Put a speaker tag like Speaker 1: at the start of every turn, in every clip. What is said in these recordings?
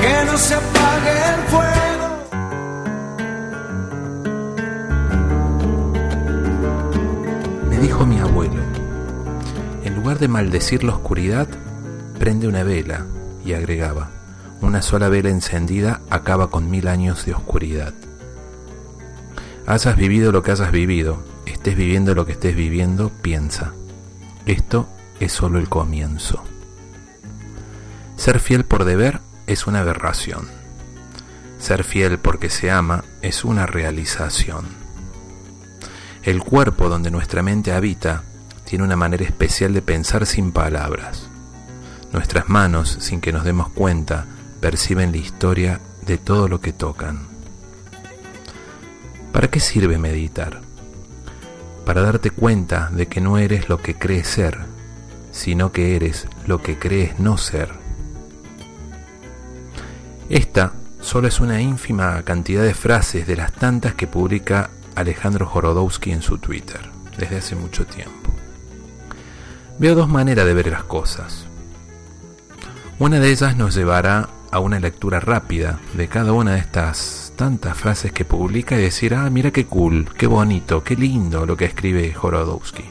Speaker 1: que no se apague el fuego.
Speaker 2: Me dijo mi abuelo, en lugar de maldecir la oscuridad, prende una vela y agregaba, una sola vela encendida acaba con mil años de oscuridad. Hayas vivido lo que hayas vivido, estés viviendo lo que estés viviendo, piensa. Esto es solo el comienzo. Ser fiel por deber es una aberración. Ser fiel porque se ama es una realización. El cuerpo donde nuestra mente habita tiene una manera especial de pensar sin palabras. Nuestras manos, sin que nos demos cuenta, perciben la historia de todo lo que tocan. ¿Para qué sirve meditar? para darte cuenta de que no eres lo que crees ser, sino que eres lo que crees no ser. Esta solo es una ínfima cantidad de frases de las tantas que publica Alejandro Jorodowski en su Twitter desde hace mucho tiempo. Veo dos maneras de ver las cosas. Una de ellas nos llevará a una lectura rápida de cada una de estas tantas frases que publica y decir, ah, mira qué cool, qué bonito, qué lindo lo que escribe Jorodowski.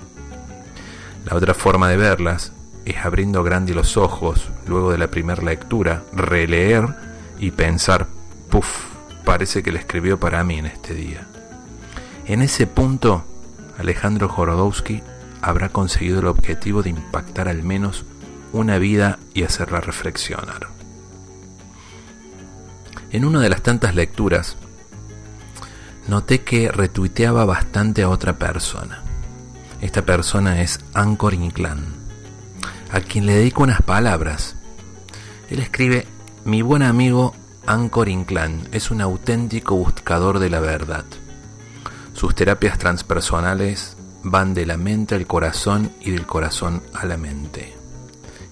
Speaker 2: La otra forma de verlas es abriendo grande los ojos luego de la primera lectura, releer y pensar, puff, parece que le escribió para mí en este día. En ese punto, Alejandro Jorodowski habrá conseguido el objetivo de impactar al menos una vida y hacerla reflexionar. En una de las tantas lecturas, noté que retuiteaba bastante a otra persona. Esta persona es Anchor Inclán, a quien le dedico unas palabras. Él escribe, mi buen amigo Anchor Inclán es un auténtico buscador de la verdad. Sus terapias transpersonales van de la mente al corazón y del corazón a la mente.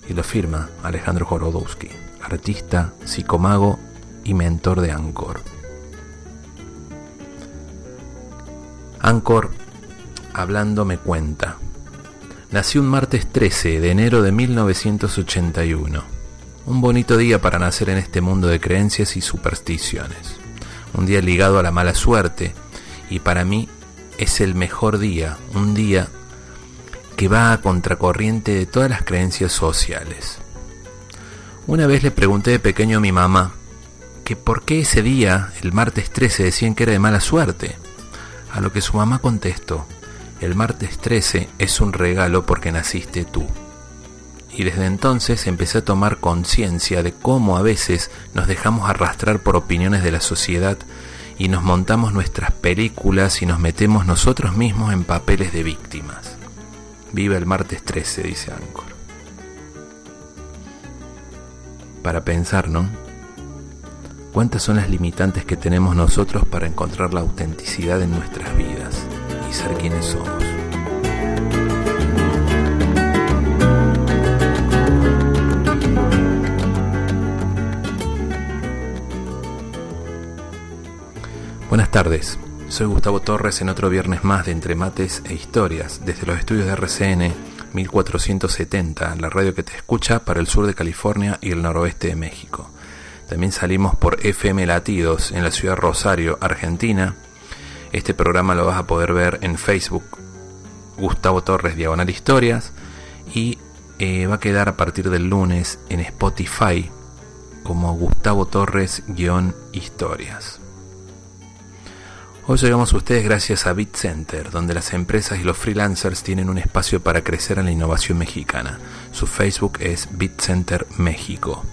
Speaker 2: Y lo firma Alejandro Jorodowski, artista, psicomago y mentor de Anchor. Anchor, hablando, me cuenta. Nací un martes 13 de enero de 1981. Un bonito día para nacer en este mundo de creencias y supersticiones. Un día ligado a la mala suerte y para mí es el mejor día, un día que va a contracorriente de todas las creencias sociales. Una vez le pregunté de pequeño a mi mamá que por qué ese día, el martes 13, decían que era de mala suerte. A lo que su mamá contestó, el martes 13 es un regalo porque naciste tú. Y desde entonces empecé a tomar conciencia de cómo a veces nos dejamos arrastrar por opiniones de la sociedad y nos montamos nuestras películas y nos metemos nosotros mismos en papeles de víctimas. Viva el martes 13, dice Ancor. Para pensar, ¿no? ¿Cuántas son las limitantes que tenemos nosotros para encontrar la autenticidad en nuestras vidas y ser quienes somos? Buenas tardes, soy Gustavo Torres en otro viernes más de Entre Mates e Historias, desde los estudios de RCN 1470, la radio que te escucha para el sur de California y el noroeste de México. También salimos por FM Latidos en la ciudad de Rosario, Argentina. Este programa lo vas a poder ver en Facebook, Gustavo Torres Diagonal Historias. Y eh, va a quedar a partir del lunes en Spotify como Gustavo Torres-Historias. Hoy llegamos a ustedes gracias a BitCenter, donde las empresas y los freelancers tienen un espacio para crecer en la innovación mexicana. Su Facebook es BitCenter México.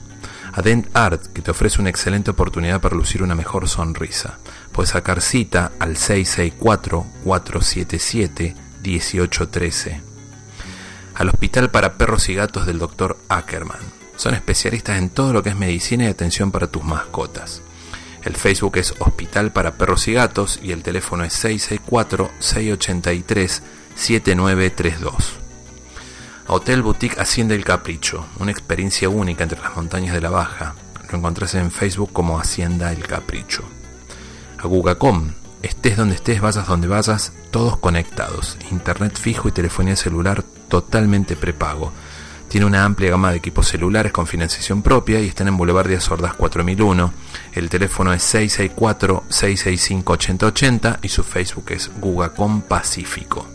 Speaker 2: Adent Art, que te ofrece una excelente oportunidad para lucir una mejor sonrisa. Puedes sacar cita al 664-477-1813. al Hospital para Perros y Gatos del Dr. Ackerman. Son especialistas en todo lo que es medicina y atención para tus mascotas. El Facebook es Hospital para Perros y Gatos y el teléfono es 664-683-7932. Hotel Boutique Hacienda El Capricho, una experiencia única entre las montañas de la Baja. Lo encontrás en Facebook como Hacienda El Capricho. Agugacom, estés donde estés, vayas donde vayas, todos conectados. Internet fijo y telefonía celular totalmente prepago tiene una amplia gama de equipos celulares con financiación propia y están en Boulevard de Azordas 4001. El teléfono es 664-665-8080 y su Facebook es Gugacom Pacífico.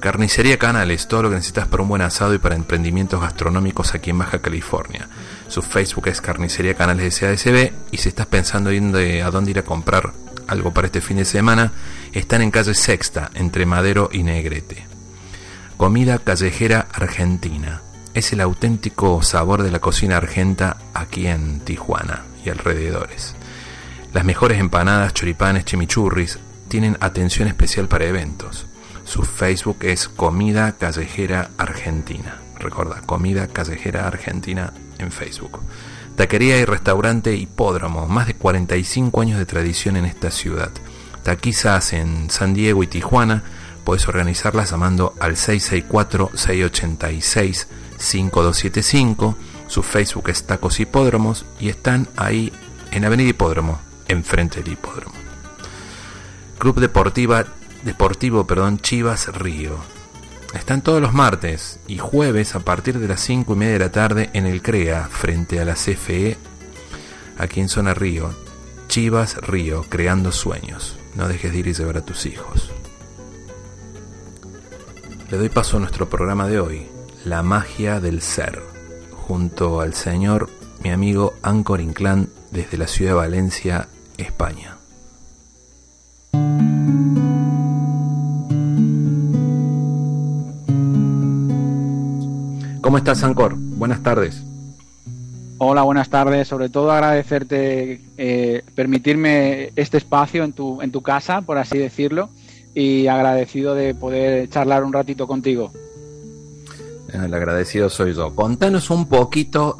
Speaker 2: Carnicería Canales, todo lo que necesitas para un buen asado y para emprendimientos gastronómicos aquí en Baja California. Su Facebook es Carnicería Canales SASB y si estás pensando en a dónde ir a comprar algo para este fin de semana, están en calle Sexta, entre Madero y Negrete. Comida callejera argentina es el auténtico sabor de la cocina argenta aquí en Tijuana y alrededores. Las mejores empanadas, choripanes, chimichurris tienen atención especial para eventos. Su Facebook es Comida Callejera Argentina. Recuerda, Comida Callejera Argentina en Facebook. Taquería y restaurante Hipódromo, más de 45 años de tradición en esta ciudad. Taquizas en San Diego y Tijuana, puedes organizarlas llamando al 664 686 5275, su Facebook es Tacos Hipódromos y están ahí en Avenida Hipódromo, enfrente del hipódromo. Club Deportiva, Deportivo perdón, Chivas Río. Están todos los martes y jueves a partir de las 5 y media de la tarde en el CREA, frente a la CFE, aquí en Zona Río. Chivas Río, creando sueños. No dejes de ir y llevar a tus hijos. Le doy paso a nuestro programa de hoy, la magia del ser, junto al señor, mi amigo Ancor Inclán, desde la ciudad de Valencia, España. ¿Cómo estás, Ancor? Buenas tardes.
Speaker 3: Hola, buenas tardes. Sobre todo agradecerte eh, permitirme este espacio en tu, en tu casa, por así decirlo, y agradecido de poder charlar un ratito contigo.
Speaker 2: El agradecido soy yo. Contanos un poquito.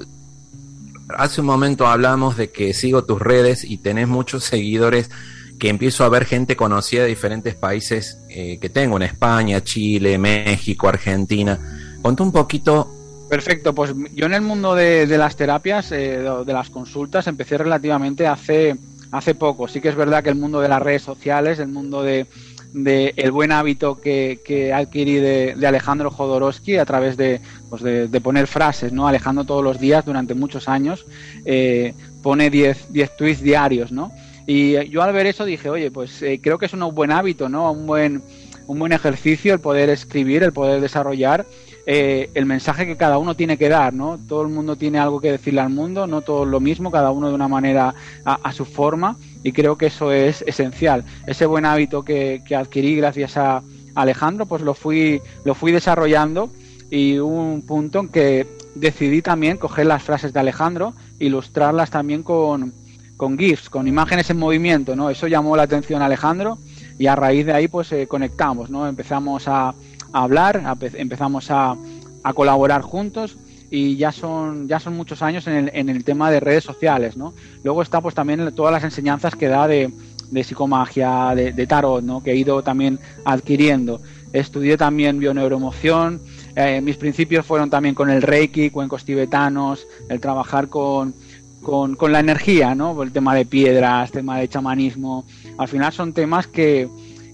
Speaker 2: Hace un momento hablamos de que sigo tus redes y tenés muchos seguidores que empiezo a ver gente conocida de diferentes países eh, que tengo en España, Chile, México, Argentina. Contá un poquito.
Speaker 3: Perfecto, pues yo en el mundo de, las terapias, eh, de las consultas, empecé relativamente hace, hace poco. Sí que es verdad que el mundo de las redes sociales, el mundo de, de el buen hábito que, que adquirí de, Alejandro Jodorowsky a través de, pues de, poner frases, ¿no? Alejandro todos los días durante muchos años eh, pone 10 tweets diarios, ¿no? Y yo al ver eso dije, oye, pues eh, creo que es un buen hábito, ¿no? Un buen, un buen ejercicio el poder escribir, el poder desarrollar eh, el mensaje que cada uno tiene que dar, ¿no? Todo el mundo tiene algo que decirle al mundo, no todo lo mismo, cada uno de una manera a su forma y creo que eso es esencial. Ese buen hábito que, adquirí gracias a Alejandro, pues lo fui, lo fui desarrollando y hubo un punto en que decidí también coger las frases de Alejandro, ilustrarlas también con, con GIFs, con imágenes en movimiento, ¿no? Eso llamó la atención a Alejandro y a raíz de ahí pues eh, conectamos, ¿no? Empezamos a, a hablar, empezamos a, a colaborar juntos y ya son, ya son muchos años en el, en el tema de redes sociales, ¿no? Luego está pues también todas las enseñanzas que da de, de psicomagia, de, tarot, ¿no? Que he ido también adquiriendo. Estudié también bioneuroemoción, eh, mis principios fueron también con el reiki, cuencos tibetanos, el trabajar con, con, con, la energía, ¿no? El tema de piedras, tema de chamanismo. Al final son temas que,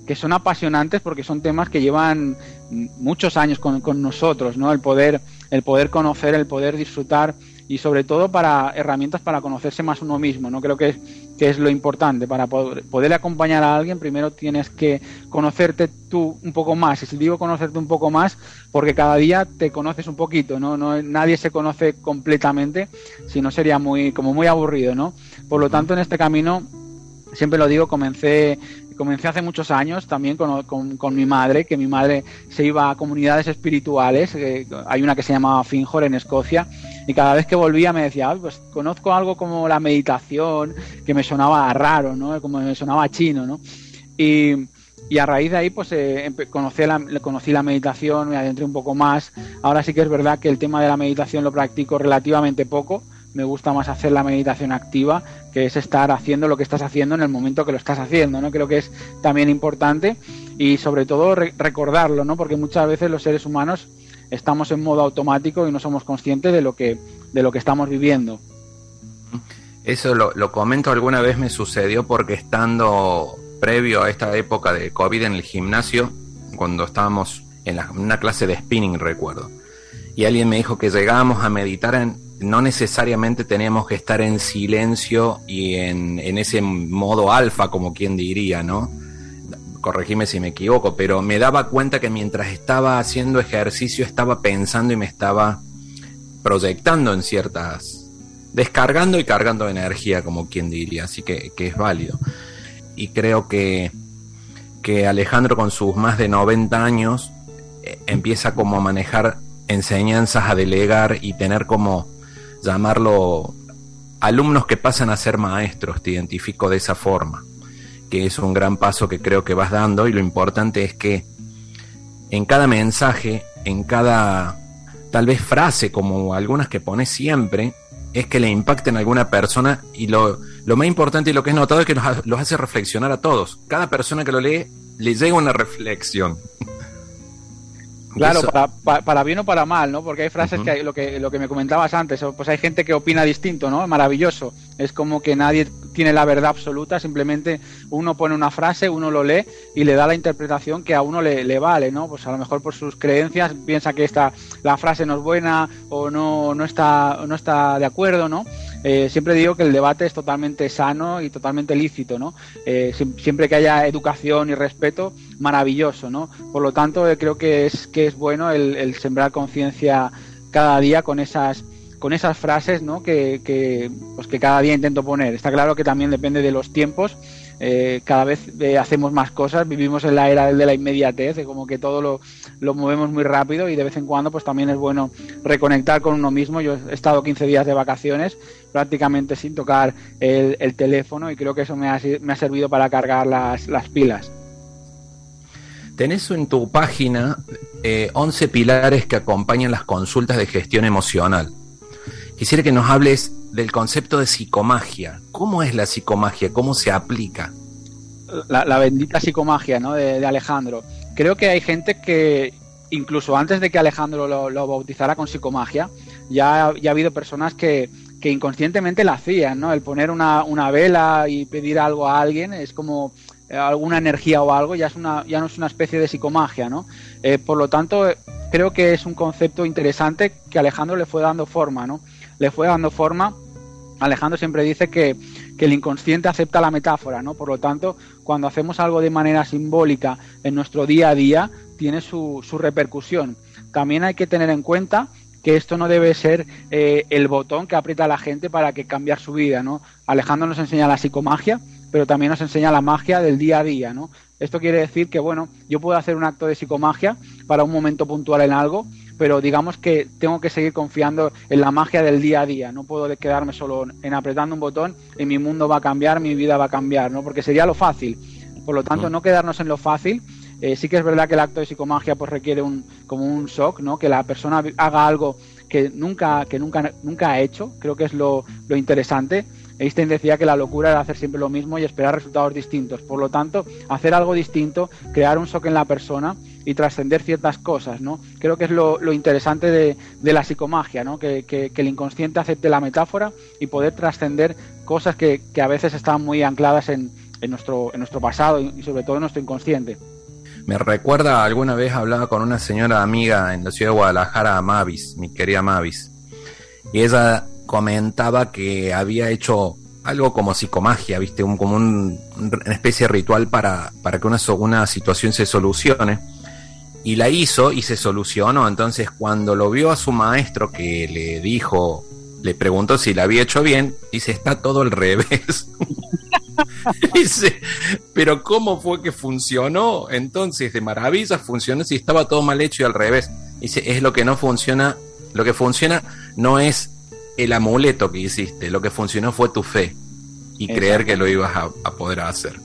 Speaker 3: que son apasionantes porque son temas que llevan muchos años con, con nosotros, ¿no? El poder el poder conocer, el poder disfrutar y sobre todo para herramientas para conocerse más uno mismo, ¿no? Creo que es, que es lo importante. Para poder, acompañar a alguien, primero tienes que conocerte tú un poco más. Y si digo conocerte un poco más, porque cada día te conoces un poquito, ¿no? no nadie se conoce completamente, si no sería muy, como muy aburrido, ¿no? Por lo tanto, en este camino siempre lo digo, comencé comencé hace muchos años también con, con, mi madre, que mi madre se iba a comunidades espirituales, eh, hay una que se llama Finjor en Escocia, y cada vez que volvía me decía, pues conozco algo como la meditación, que me sonaba raro, ¿no? Como me sonaba chino, ¿no? Y, y a raíz de ahí pues eh, conocí, la, conocí la meditación, me adentré un poco más. Ahora sí que es verdad que el tema de la meditación lo practico relativamente poco. Me gusta más hacer la meditación activa, que es estar haciendo lo que estás haciendo en el momento que lo estás haciendo, ¿no? Creo que es también importante y sobre todo recordarlo, ¿no? Porque muchas veces los seres humanos estamos en modo automático y no somos conscientes de lo que, de lo que estamos viviendo.
Speaker 2: Eso lo, comento alguna vez me sucedió porque estando previo a esta época de COVID en el gimnasio, cuando estábamos en, una clase de spinning, recuerdo. Y alguien me dijo que llegábamos a meditar en, no necesariamente teníamos que estar en silencio y en, en ese modo alfa, como quien diría, ¿no? Corregime si me equivoco, pero me daba cuenta que mientras estaba haciendo ejercicio estaba pensando y me estaba proyectando en ciertas, descargando y cargando energía, como quien diría, así que, que es válido y creo que, que Alejandro con sus más de 90 años eh, empieza como a manejar enseñanzas, a delegar y tener como llamarlo alumnos que pasan a ser maestros, te identifico de esa forma, que es un gran paso que creo que vas dando y lo importante es que en cada mensaje, en cada tal vez frase como algunas que pones siempre, es que le impacten a alguna persona y lo, lo más importante y lo que he notado es que los, hace reflexionar a todos. Cada persona que lo lee le llega una reflexión.
Speaker 3: Claro, para, para, bien o para mal, ¿no? Porque hay frases que lo que lo que me comentabas antes, pues hay gente que opina distinto, ¿no? Maravilloso. Es como que nadie tiene la verdad absoluta, simplemente uno pone una frase, uno lo lee y le da la interpretación que a uno le, le vale, ¿no? Pues a lo mejor por sus creencias piensa que esta la frase no es buena o no no está no está de acuerdo, ¿no? Eh, siempre digo que el debate es totalmente sano y totalmente lícito, ¿no? Eh, siempre que haya educación y respeto, maravilloso, ¿no? Por lo tanto, eh, creo que es, que es bueno el, sembrar conciencia cada día con esas con esas frases ¿no? que, que, pues que cada día intento poner. Está claro que también depende de los tiempos eh, cada vez eh, hacemos más cosas, vivimos en la era de la inmediatez, de como que todo lo, lo, movemos muy rápido y de vez en cuando pues también es bueno reconectar con uno mismo. Yo he estado 15 días de vacaciones prácticamente sin tocar el, teléfono y creo que eso me ha, me ha servido para cargar las, las pilas.
Speaker 2: Tenés en tu página 11 eh, pilares que acompañan las consultas de gestión emocional. Quisiera que nos hables del concepto de psicomagia. ¿Cómo es la psicomagia? ¿Cómo se aplica?
Speaker 3: La, bendita psicomagia ¿no? de, Alejandro. Creo que hay gente que, incluso antes de que Alejandro lo, bautizara con psicomagia, ya, ya, ha habido personas que, que inconscientemente la hacían, ¿no? El poner una, una, vela y pedir algo a alguien es como eh, alguna energía o algo, ya, es una, ya no es una especie de psicomagia, ¿no? Eh, por lo tanto, creo que es un concepto interesante que Alejandro le fue dando forma, ¿no? Le fue dando forma Alejandro siempre dice que, el inconsciente acepta la metáfora, ¿no? Por lo tanto, cuando hacemos algo de manera simbólica en nuestro día a día, tiene su, su repercusión. También hay que tener en cuenta que esto no debe ser eh, el botón que aprieta la gente para que cambiar su vida, ¿no? Alejandro nos enseña la psicomagia, pero también nos enseña la magia del día a día, ¿no? Esto quiere decir que, bueno, yo puedo hacer un acto de psicomagia para un momento puntual en algo, pero digamos que tengo que seguir confiando en la magia del día a día. No puedo quedarme solo en apretando un botón y mi mundo va a cambiar, mi vida va a cambiar, ¿no? Porque sería lo fácil. Por lo tanto, mm. no quedarnos en lo fácil. Eh, sí que es verdad que el acto de psicomagia pues requiere un como un shock, ¿no? Que la persona haga algo que nunca que nunca nunca ha hecho. Creo que es lo, lo interesante Einstein decía que la locura era hacer siempre lo mismo y esperar resultados distintos. Por lo tanto, hacer algo distinto, crear un shock en la persona y trascender ciertas cosas, ¿no? Creo que es lo, interesante de, la psicomagia, ¿no? Que, el inconsciente acepte la metáfora y poder trascender cosas que, a veces están muy ancladas en, nuestro, pasado y sobre todo en nuestro inconsciente.
Speaker 2: Me recuerda, alguna vez hablaba con una señora amiga en la ciudad de Guadalajara, Mavis, mi querida Mavis, y ella comentaba que había hecho algo como psicomagia, ¿viste? Un, como una especie de ritual para, para que una situación se solucione. Y la hizo y se solucionó. Entonces, cuando lo vio a su maestro que le dijo, le preguntó si la había hecho bien, dice, está todo al revés. dice, pero ¿cómo fue que funcionó? Entonces, de maravilla funcionó si estaba todo mal hecho y al revés. Dice, es lo que no funciona. Lo que funciona no es el amuleto que hiciste, lo que funcionó fue tu fe y creer que lo ibas a, poder hacer.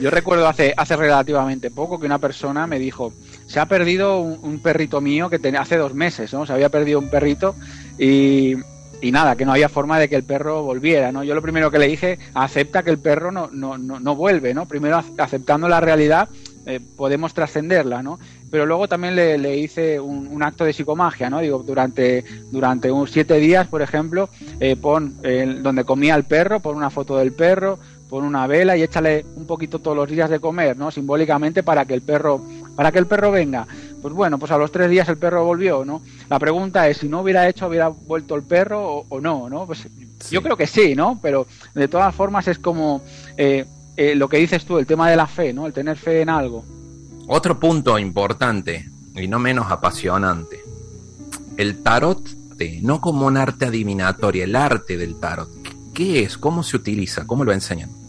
Speaker 3: Yo recuerdo hace, hace relativamente poco que una persona me dijo, se ha perdido un, perrito mío que tenía hace dos meses, ¿no? Se había perdido un perrito y, nada, que no había forma de que el perro volviera, ¿no? Yo lo primero que le dije, acepta que el perro no, no, no, vuelve, ¿no? Primero aceptando la realidad eh, podemos trascenderla, ¿no? Pero luego también le, hice un, acto de psicomagia, ¿no? Digo, durante, durante unos siete días, por ejemplo, eh, pon donde comía el perro, pon una foto del perro, pon una vela y échale un poquito todos los días de comer, ¿no? Simbólicamente para que el perro, para que el perro venga. Pues bueno, pues a los tres días el perro volvió, ¿no? La pregunta es si no hubiera hecho, hubiera vuelto el perro o, no, ¿no? Pues yo creo que sí, ¿no? Pero de todas formas es como eh, eh, lo que dices tú, el tema de la fe, ¿no? El tener fe en algo.
Speaker 2: Otro punto importante y no menos apasionante. El tarot, no como un arte adivinatorio, el arte del tarot. ¿Qué es? ¿Cómo se utiliza? ¿Cómo lo enseñan?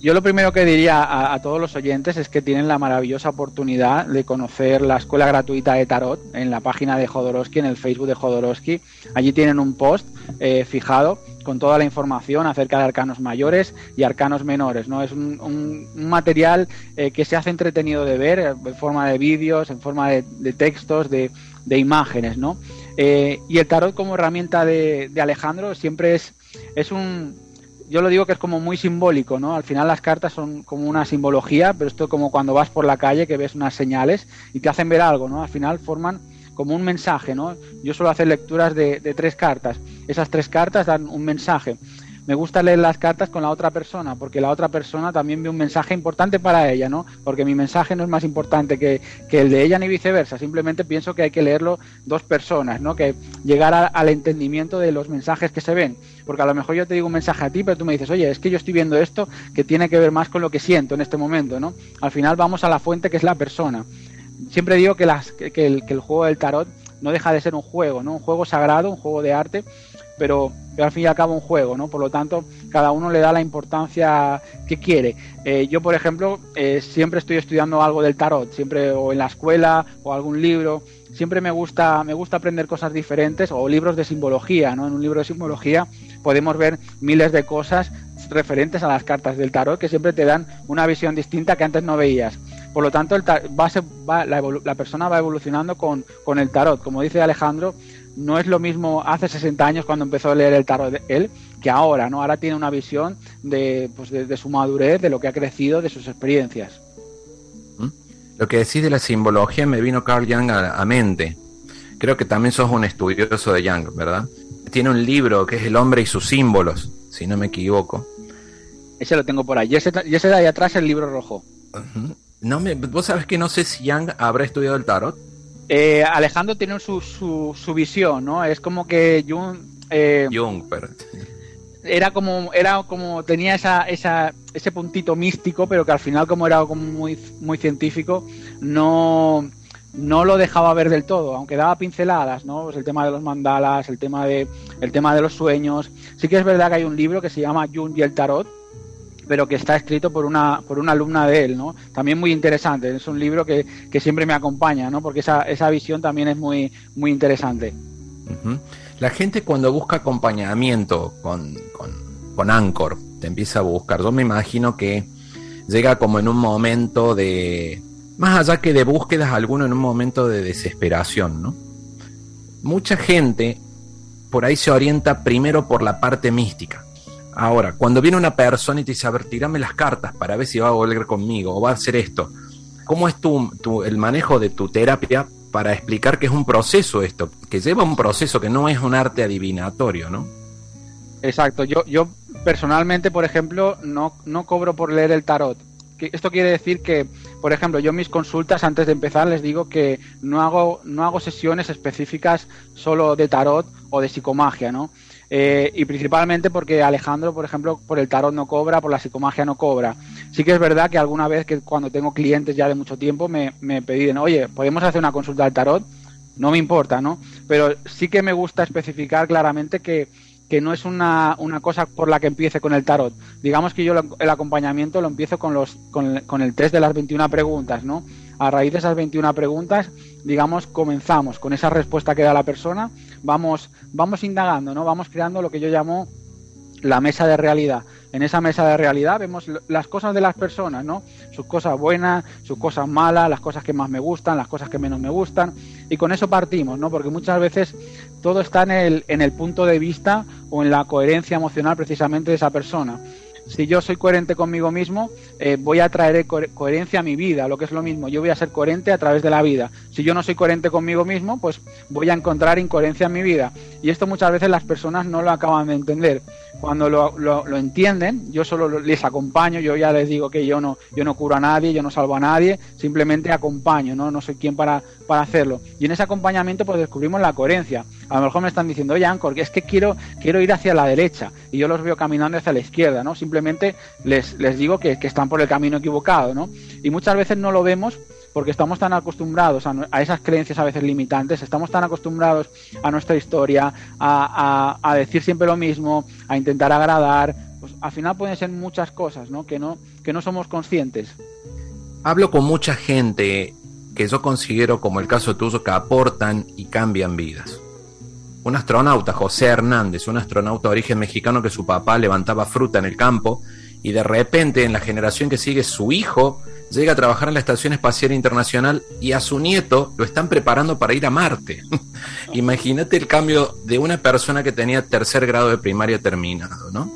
Speaker 3: Yo lo primero que diría a, todos los oyentes es que tienen la maravillosa oportunidad de conocer la escuela gratuita de tarot en la página de Jodorowsky, en el Facebook de Jodorowsky. Allí tienen un post eh, fijado con toda la información acerca de arcanos mayores y arcanos menores. ¿no? Es un, material eh, que se hace entretenido de ver eh, en forma de vídeos, en forma de, textos, de, imágenes. ¿no? y el tarot como herramienta de, de Alejandro siempre es, es un yo lo digo que es como muy simbólico, ¿no? Al final las cartas son como una simbología, pero esto es como cuando vas por la calle que ves unas señales y te hacen ver algo, ¿no? Al final forman como un mensaje, ¿no? Yo suelo hacer lecturas de, de tres cartas. Esas tres cartas dan un mensaje me gusta leer las cartas con la otra persona, porque la otra persona también ve un mensaje importante para ella, ¿no? Porque mi mensaje no es más importante que, el de ella ni viceversa, simplemente pienso que hay que leerlo dos personas, ¿no? Que llegar al entendimiento de los mensajes que se ven, porque a lo mejor yo te digo un mensaje a ti, pero tú me dices, oye, es que yo estoy viendo esto que tiene que ver más con lo que siento en este momento, ¿no? Al final vamos a la fuente que es la persona. Siempre digo que, las, que, el, que el juego del tarot no deja de ser un juego, ¿no? Un juego sagrado, un juego de arte, pero, al fin y al cabo un juego, ¿no? Por lo tanto, cada uno le da la importancia que quiere. Eh, yo, por ejemplo, eh, siempre estoy estudiando algo del tarot, siempre o en la escuela o algún libro. Siempre me gusta, me gusta aprender cosas diferentes o libros de simbología, ¿no? En un libro de simbología podemos ver miles de cosas referentes a las cartas del tarot que siempre te dan una visión distinta que antes no veías. Por lo tanto, el va, la, la, persona va evolucionando con, con el tarot. Como dice Alejandro, no es lo mismo hace 60 años cuando empezó a leer el tarot de él que ahora, ¿no? Ahora tiene una visión de, pues de, su madurez, de lo que ha crecido, de sus experiencias.
Speaker 2: ¿Mm? Lo que decís de la simbología me vino Carl Jung a, mente. Creo que también sos un estudioso de Jung, ¿verdad? Tiene un libro que es El hombre y sus símbolos, si no me equivoco.
Speaker 3: Ese lo tengo por ahí. Y ese, de ahí atrás el libro rojo.
Speaker 2: no me, Vos sabés que no sé si Jung habrá estudiado el tarot.
Speaker 3: Eh, Alejandro tiene su, su, visión, ¿no? Es como que Jung... Eh,
Speaker 2: Jung, pero...
Speaker 3: Era como, era como, tenía esa, esa, ese puntito místico, pero que al final como era como muy, muy científico, no, no lo dejaba ver del todo, aunque daba pinceladas, ¿no? Pues el tema de los mandalas, el tema de, el tema de los sueños. Sí que es verdad que hay un libro que se llama Jung y el tarot, pero que está escrito por una, por una alumna de él, ¿no? También muy interesante, es un libro que, siempre me acompaña, ¿no? Porque esa, esa visión también es muy, muy interesante.
Speaker 2: La gente cuando busca acompañamiento con, con, con Anchor, te empieza a buscar, yo me imagino que llega como en un momento de, más allá que de búsquedas, alguno en un momento de desesperación, ¿no? Mucha gente por ahí se orienta primero por la parte mística Ahora, cuando viene una persona y te dice, a ver, tirame las cartas para ver si va a volver conmigo o va a hacer esto, ¿cómo es tu, el manejo de tu terapia para explicar que es un proceso esto, que lleva un proceso que no es un arte adivinatorio, ¿no?
Speaker 3: Exacto, yo, yo personalmente, por ejemplo, no, no cobro por leer el tarot. Esto quiere decir que, por ejemplo, yo mis consultas antes de empezar les digo que no hago, no hago sesiones específicas solo de tarot o de psicomagia, ¿no? Eh, y principalmente porque Alejandro, por ejemplo, por el tarot no cobra, por la psicomagia no cobra. Sí que es verdad que alguna vez que cuando tengo clientes ya de mucho tiempo me, me oye, ¿podemos hacer una consulta del tarot? No me importa, ¿no? Pero sí que me gusta especificar claramente que, que no es una, una, cosa por la que empiece con el tarot. Digamos que yo el acompañamiento lo empiezo con, los, con, con el test de las 21 preguntas, ¿no? A raíz de esas 21 preguntas, digamos, comenzamos con esa respuesta que da la persona, vamos, vamos indagando, ¿no? Vamos creando lo que yo llamo la mesa de realidad. En esa mesa de realidad, vemos las cosas de las personas, ¿no? Sus cosas buenas, sus cosas malas, las cosas que más me gustan, las cosas que menos me gustan, y con eso partimos, ¿no? Porque muchas veces todo está en el, en el punto de vista o en la coherencia emocional precisamente de esa persona si yo soy coherente conmigo mismo, eh, voy a traer coherencia a mi vida, lo que es lo mismo, yo voy a ser coherente a través de la vida. Si yo no soy coherente conmigo mismo, pues voy a encontrar incoherencia en mi vida. Y esto muchas veces las personas no lo acaban de entender. Cuando lo, lo, entienden, yo solo les acompaño, yo ya les digo que yo no, yo no curo a nadie, yo no salvo a nadie, simplemente acompaño, no, no soy quien para, para hacerlo. Y en ese acompañamiento pues descubrimos la coherencia. A lo mejor me están diciendo, oye, Ancor, es que quiero, quiero ir hacia la derecha y yo los veo caminando hacia la izquierda, ¿no? Simplemente les, les digo que, que están por el camino equivocado, ¿no? Y muchas veces no lo vemos porque estamos tan acostumbrados a, esas creencias a veces limitantes, estamos tan acostumbrados a nuestra historia, a, decir siempre lo mismo, a intentar agradar, pues al final pueden ser muchas cosas, ¿no? Que no, que no somos conscientes.
Speaker 2: Hablo con mucha gente que yo considero, como el caso tuyo, que aportan y cambian vidas. Un astronauta, José Hernández, un astronauta de origen mexicano que su papá levantaba fruta en el campo y de repente en la generación que sigue su hijo llega a trabajar en la Estación Espacial Internacional y a su nieto lo están preparando para ir a Marte. Imagínate el cambio de una persona que tenía tercer grado de primaria terminado, ¿no?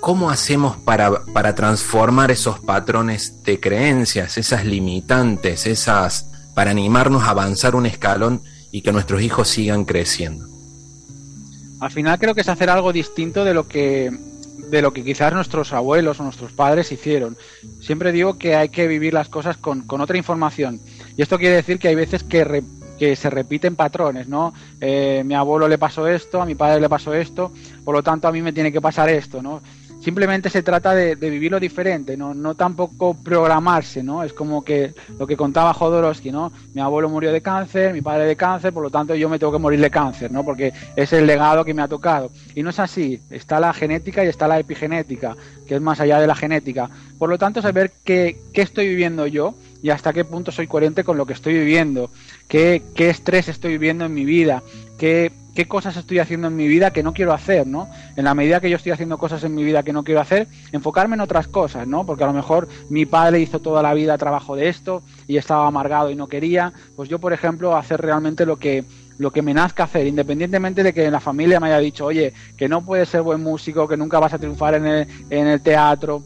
Speaker 2: ¿Cómo hacemos para, para transformar esos patrones de creencias, esas limitantes, esas para animarnos a avanzar un escalón y que nuestros hijos sigan creciendo?
Speaker 3: Al final creo que es hacer algo distinto de lo que de lo que quizás nuestros abuelos o nuestros padres hicieron. Siempre digo que hay que vivir las cosas con, con otra información. Y esto quiere decir que hay veces que, que se repiten patrones, ¿no? Eh, mi abuelo le pasó esto, a mi padre le pasó esto, por lo tanto a mí me tiene que pasar esto, ¿no? Simplemente se trata de, vivirlo diferente, ¿no? no tampoco programarse, ¿no? Es como que lo que contaba Jodorowsky, ¿no? Mi abuelo murió de cáncer, mi padre de cáncer, por lo tanto yo me tengo que morir de cáncer, ¿no? Porque es el legado que me ha tocado. Y no es así, está la genética y está la epigenética, que es más allá de la genética. Por lo tanto, saber qué, qué estoy viviendo yo y hasta qué punto soy coherente con lo que estoy viviendo, qué, qué estrés estoy viviendo en mi vida, qué qué cosas estoy haciendo en mi vida que no quiero hacer, ¿no? En la medida que yo estoy haciendo cosas en mi vida que no quiero hacer, enfocarme en otras cosas, ¿no? Porque a lo mejor mi padre hizo toda la vida trabajo de esto y estaba amargado y no quería, pues yo, por ejemplo, hacer realmente lo que lo que me nazca hacer, independientemente de que la familia me haya dicho, oye, que no puedes ser buen músico, que nunca vas a triunfar en el, en el teatro,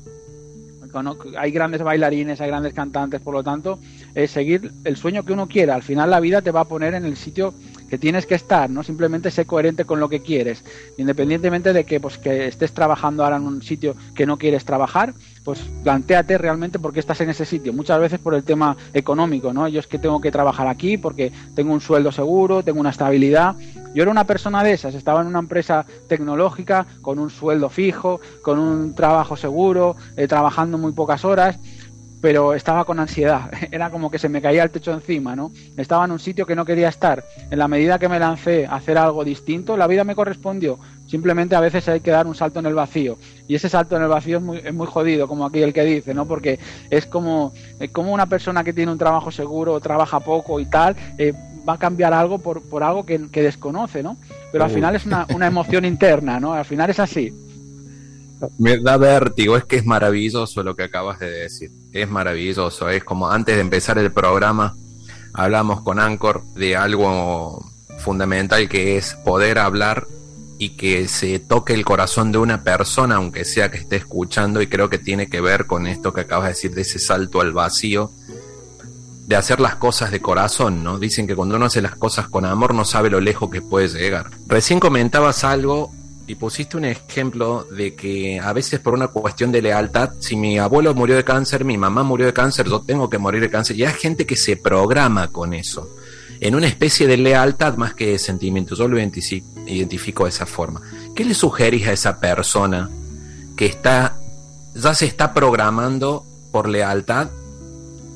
Speaker 3: hay grandes bailarines, hay grandes cantantes, por lo tanto, es seguir el sueño que uno quiera. Al final la vida te va a poner en el sitio que tienes que estar, no simplemente sé coherente con lo que quieres, independientemente de que pues que estés trabajando ahora en un sitio que no quieres trabajar, pues planteate realmente por qué estás en ese sitio. Muchas veces por el tema económico, ¿no? Yo es que tengo que trabajar aquí porque tengo un sueldo seguro, tengo una estabilidad. Yo era una persona de esas, estaba en una empresa tecnológica con un sueldo fijo, con un trabajo seguro, eh, trabajando muy pocas horas pero estaba con ansiedad, era como que se me caía el techo encima, ¿no? Estaba en un sitio que no quería estar. En la medida que me lancé a hacer algo distinto, la vida me correspondió. Simplemente a veces hay que dar un salto en el vacío. Y ese salto en el vacío es muy, es muy jodido, como aquí el que dice, ¿no? Porque es como, como una persona que tiene un trabajo seguro, trabaja poco y tal, eh, va a cambiar algo por, por algo que, desconoce, ¿no? Pero al final es una, una emoción interna, ¿no? Al final es así.
Speaker 2: Me da vértigo, es que es maravilloso lo que acabas de decir. Es maravilloso. Es como antes de empezar el programa, hablamos con Anchor de algo fundamental que es poder hablar y que se toque el corazón de una persona, aunque sea que esté escuchando, y creo que tiene que ver con esto que acabas de decir, de ese salto al vacío, de hacer las cosas de corazón, ¿no? Dicen que cuando uno hace las cosas con amor no sabe lo lejos que puede llegar. Recién comentabas algo y pusiste un ejemplo de que a veces por una cuestión de lealtad, si mi abuelo murió de cáncer, mi mamá murió de cáncer, yo tengo que morir de cáncer. Y hay gente que se programa con eso, en una especie de lealtad más que de sentimiento. Yo lo identifico de esa forma. ¿Qué le sugerís a esa persona que está, ya se está programando por lealtad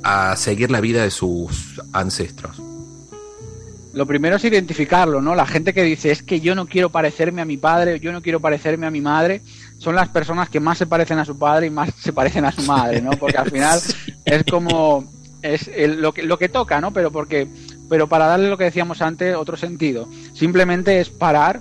Speaker 2: a seguir la vida de sus ancestros?
Speaker 3: Lo primero es identificarlo, ¿no? La gente que dice es que yo no quiero parecerme a mi padre, yo no quiero parecerme a mi madre, son las personas que más se parecen a su padre y más se parecen a su madre, ¿no? Porque al final es como es lo que lo que toca, ¿no? Pero porque pero para darle lo que decíamos antes otro sentido, simplemente es parar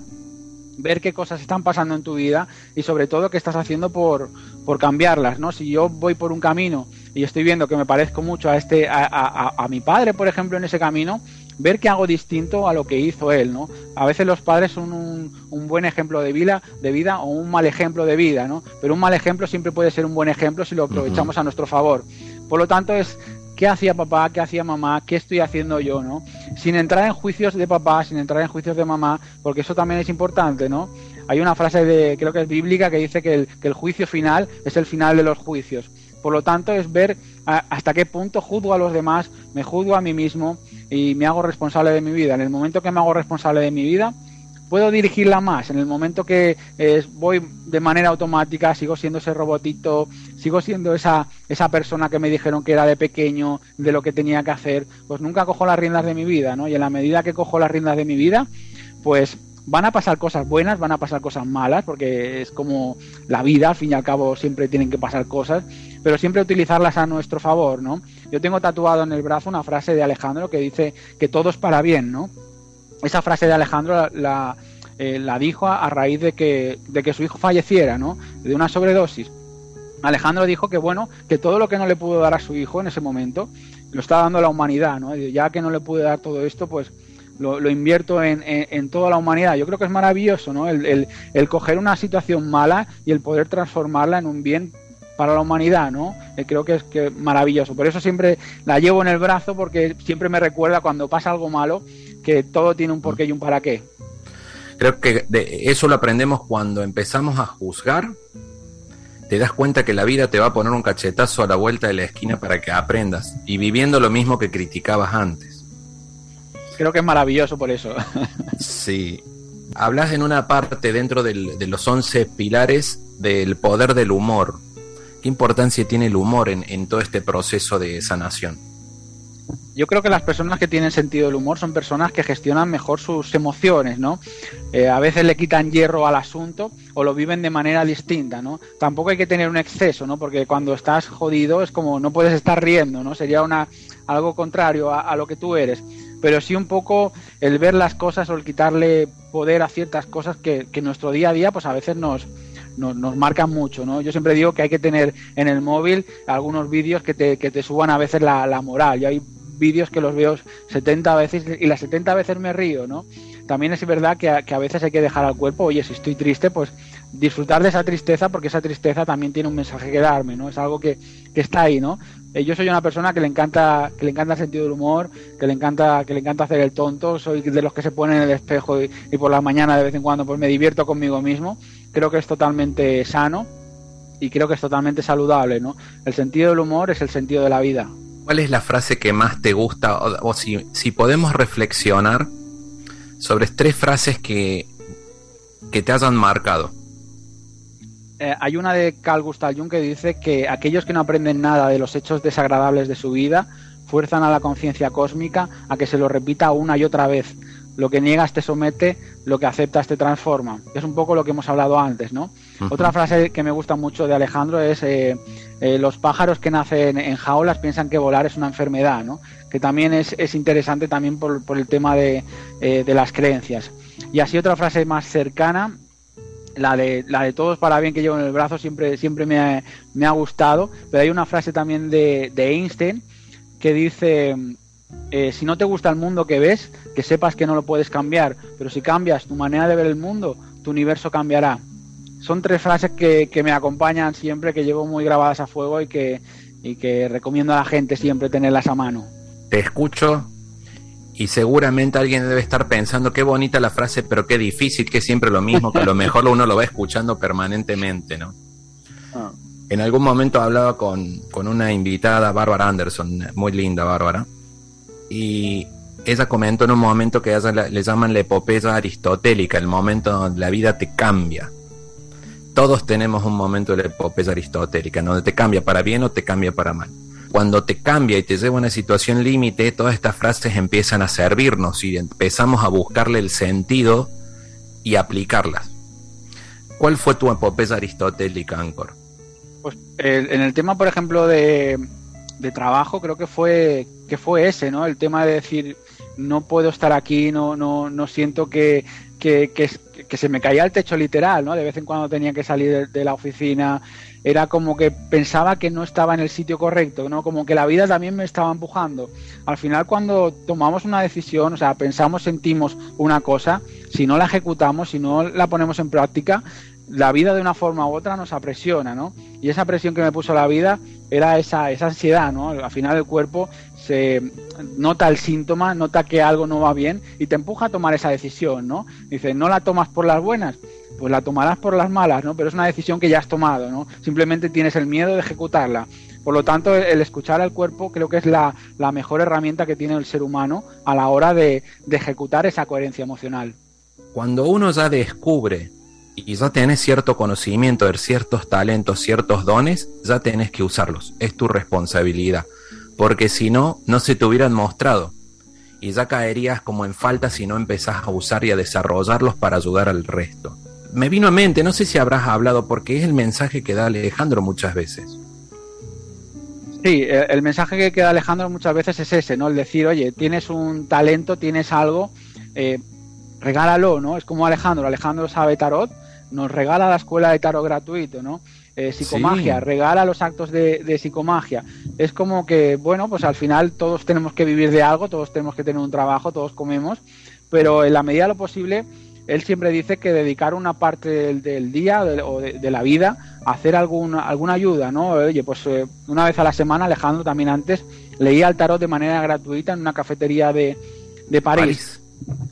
Speaker 3: ver qué cosas están pasando en tu vida y sobre todo qué estás haciendo por, por cambiarlas, ¿no? Si yo voy por un camino y estoy viendo que me parezco mucho a este a, a, a, mi padre, por ejemplo, en ese camino, ver qué hago distinto a lo que hizo él, ¿no? A veces los padres son un, un, buen ejemplo de vida, de vida o un mal ejemplo de vida, ¿no? Pero un mal ejemplo siempre puede ser un buen ejemplo si lo aprovechamos a nuestro favor. Por lo tanto, es qué hacía papá, qué hacía mamá, qué estoy haciendo yo, ¿no? Sin entrar en juicios de papá, sin entrar en juicios de mamá, porque eso también es importante, ¿no? Hay una frase de, creo que es bíblica, que dice que el, que el juicio final es el final de los juicios. Por lo tanto, es ver hasta qué punto juzgo a los demás, me juzgo a mí mismo y me hago responsable de mi vida. En el momento que me hago responsable de mi vida, puedo dirigirla más. En el momento que eh, voy de manera automática, sigo siendo ese robotito, sigo siendo esa, esa persona que me dijeron que era de pequeño, de lo que tenía que hacer, pues nunca cojo las riendas de mi vida, ¿no? Y en la medida que cojo las riendas de mi vida, pues van a pasar cosas buenas, van a pasar cosas malas, porque es como la vida, al fin y al cabo siempre tienen que pasar cosas, pero siempre utilizarlas a nuestro favor, ¿no? Yo tengo tatuado en el brazo una frase de Alejandro que dice que todo es para bien, ¿no? esa frase de Alejandro la, eh, dijo a, raíz de que, de que su hijo falleciera, ¿no? De una sobredosis. Alejandro dijo que bueno, que todo lo que no le pudo dar a su hijo en ese momento, lo está dando a la humanidad, ¿no? Ya que no le pude dar todo esto, pues lo, invierto en, en, toda la humanidad. Yo creo que es maravilloso, ¿no? El, el, el, coger una situación mala y el poder transformarla en un bien para la humanidad, ¿no? Eh, creo que es que maravilloso. Por eso siempre la llevo en el brazo porque siempre me recuerda cuando pasa algo malo que todo tiene un porqué y un para qué.
Speaker 2: Creo que de eso lo aprendemos cuando empezamos a juzgar. Te das cuenta que la vida te va a poner un cachetazo a la vuelta de la esquina para que aprendas y viviendo lo mismo que criticabas antes.
Speaker 3: Creo que es maravilloso por eso.
Speaker 2: sí. Hablas en una parte dentro del, de los 11 pilares del poder del humor. ¿Qué importancia tiene el humor en, todo este proceso de sanación?
Speaker 3: Yo creo que las personas que tienen sentido del humor son personas que gestionan mejor sus emociones, ¿no? Eh, a veces le quitan hierro al asunto o lo viven de manera distinta, ¿no? Tampoco hay que tener un exceso, ¿no? Porque cuando estás jodido es como no puedes estar riendo, ¿no? Sería una algo contrario a, lo que tú eres. Pero sí un poco el ver las cosas o el quitarle poder a ciertas cosas que, que nuestro día a día, pues a veces nos, nos, nos marcan mucho, ¿no? Yo siempre digo que hay que tener en el móvil algunos vídeos que te, que te suban a veces la, la moral. y hay vídeos que los veo 70 veces y las 70 veces me río, ¿no? También es verdad que a, que a veces hay que dejar al cuerpo, oye, si estoy triste, pues disfrutar de esa tristeza porque esa tristeza también tiene un mensaje que darme, ¿no? Es algo que, que está ahí, ¿no? Eh, yo soy una persona que le encanta que le encanta el sentido del humor, que le encanta que le encanta hacer el tonto, soy de los que se ponen en el espejo y, y por la mañana de vez en cuando pues me divierto conmigo mismo creo que es totalmente sano y creo que es totalmente saludable, ¿no? El sentido del humor es el sentido de la vida.
Speaker 2: ¿Cuál es la frase que más te gusta? O, si, si, podemos reflexionar sobre tres frases que, que te hayan marcado.
Speaker 3: Eh, hay una de Carl Gustav Jung que dice que aquellos que no aprenden nada de los hechos desagradables de su vida fuerzan a la conciencia cósmica a que se lo repita una y otra vez lo que niegas te somete, lo que aceptas te transforma. Es un poco lo que hemos hablado antes, ¿no? Otra frase que me gusta mucho de Alejandro es eh, eh, los pájaros que nacen en jaulas piensan que volar es una enfermedad, ¿no? Que también es, es interesante también por, por, el tema de, eh, de las creencias. Y así otra frase más cercana la de, la de todos para bien que llevo en el brazo siempre, siempre me, ha, me ha gustado, pero hay una frase también de, de Einstein que dice, eh, si no te gusta el mundo que ves, que sepas que no lo puedes cambiar, pero si cambias tu manera de ver el mundo, tu universo cambiará. Son tres frases que, que me acompañan siempre, que llevo muy grabadas a fuego y que, y que recomiendo a la gente siempre tenerlas a mano.
Speaker 2: Te escucho y seguramente alguien debe estar pensando qué bonita la frase, pero qué difícil, que es siempre lo mismo, que a lo mejor uno lo va escuchando permanentemente, ¿no? Ah. En algún momento hablaba con, con una invitada, Bárbara Anderson, muy linda Bárbara, y ella comentó en un momento que ella le llaman la epopeya aristotélica, el momento donde la vida te cambia. Todos tenemos un momento de la epopeya aristotélica, donde te cambia para bien o te cambia para mal. Cuando te cambia y te lleva a una situación límite, todas estas frases empiezan a servirnos y empezamos a buscarle el sentido y aplicarlas. ¿Cuál fue tu epopeya aristotélica, Ancor?
Speaker 3: Pues en el tema, por ejemplo, de, de trabajo creo que fue que fue ese, ¿no? El tema de decir no puedo estar aquí, no no no siento que que, que, que se me caía el techo literal, ¿no? De vez en cuando tenía que salir de, la oficina, era como que pensaba que no estaba en el sitio correcto, ¿no? Como que la vida también me estaba empujando. Al final cuando tomamos una decisión, o sea, pensamos, sentimos una cosa, si no la ejecutamos, si no la ponemos en práctica, la vida de una forma u otra nos apresiona, ¿no? Y esa presión que me puso la vida era esa, esa ansiedad, ¿no? Al final el cuerpo se nota el síntoma, nota que algo no va bien y te empuja a tomar esa decisión, ¿no? Dice, no la tomas por las buenas, pues la tomarás por las malas, ¿no? Pero es una decisión que ya has tomado, ¿no? Simplemente tienes el miedo de ejecutarla. Por lo tanto, el escuchar al cuerpo creo que es la, mejor herramienta que tiene el ser humano a la hora de, de ejecutar esa coherencia emocional.
Speaker 2: Cuando uno ya descubre y ya tenés cierto conocimiento de ciertos talentos, ciertos dones, ya tenés que usarlos. Es tu responsabilidad. Porque si no, no se te hubieran mostrado. Y ya caerías como en falta si no empezás a usar y a desarrollarlos para ayudar al resto. Me vino a mente, no sé si habrás hablado, porque es el mensaje que da Alejandro muchas veces.
Speaker 3: Sí, el mensaje que da Alejandro muchas veces es ese, ¿no? El decir, oye, tienes un talento, tienes algo, eh, regálalo, ¿no? Es como Alejandro, Alejandro sabe tarot, nos regala la escuela de tarot gratuito, ¿no? Eh, psicomagia, regala los actos de, psicomagia. Es como que, bueno, pues al final todos tenemos que vivir de algo, todos tenemos que tener un trabajo, todos comemos, pero en la medida de lo posible, él siempre dice que dedicar una parte del, día o de, la vida a hacer alguna, alguna ayuda, ¿no? Oye, pues eh, una vez a la semana, Alejandro también antes, leía el tarot de manera gratuita en una cafetería de, de París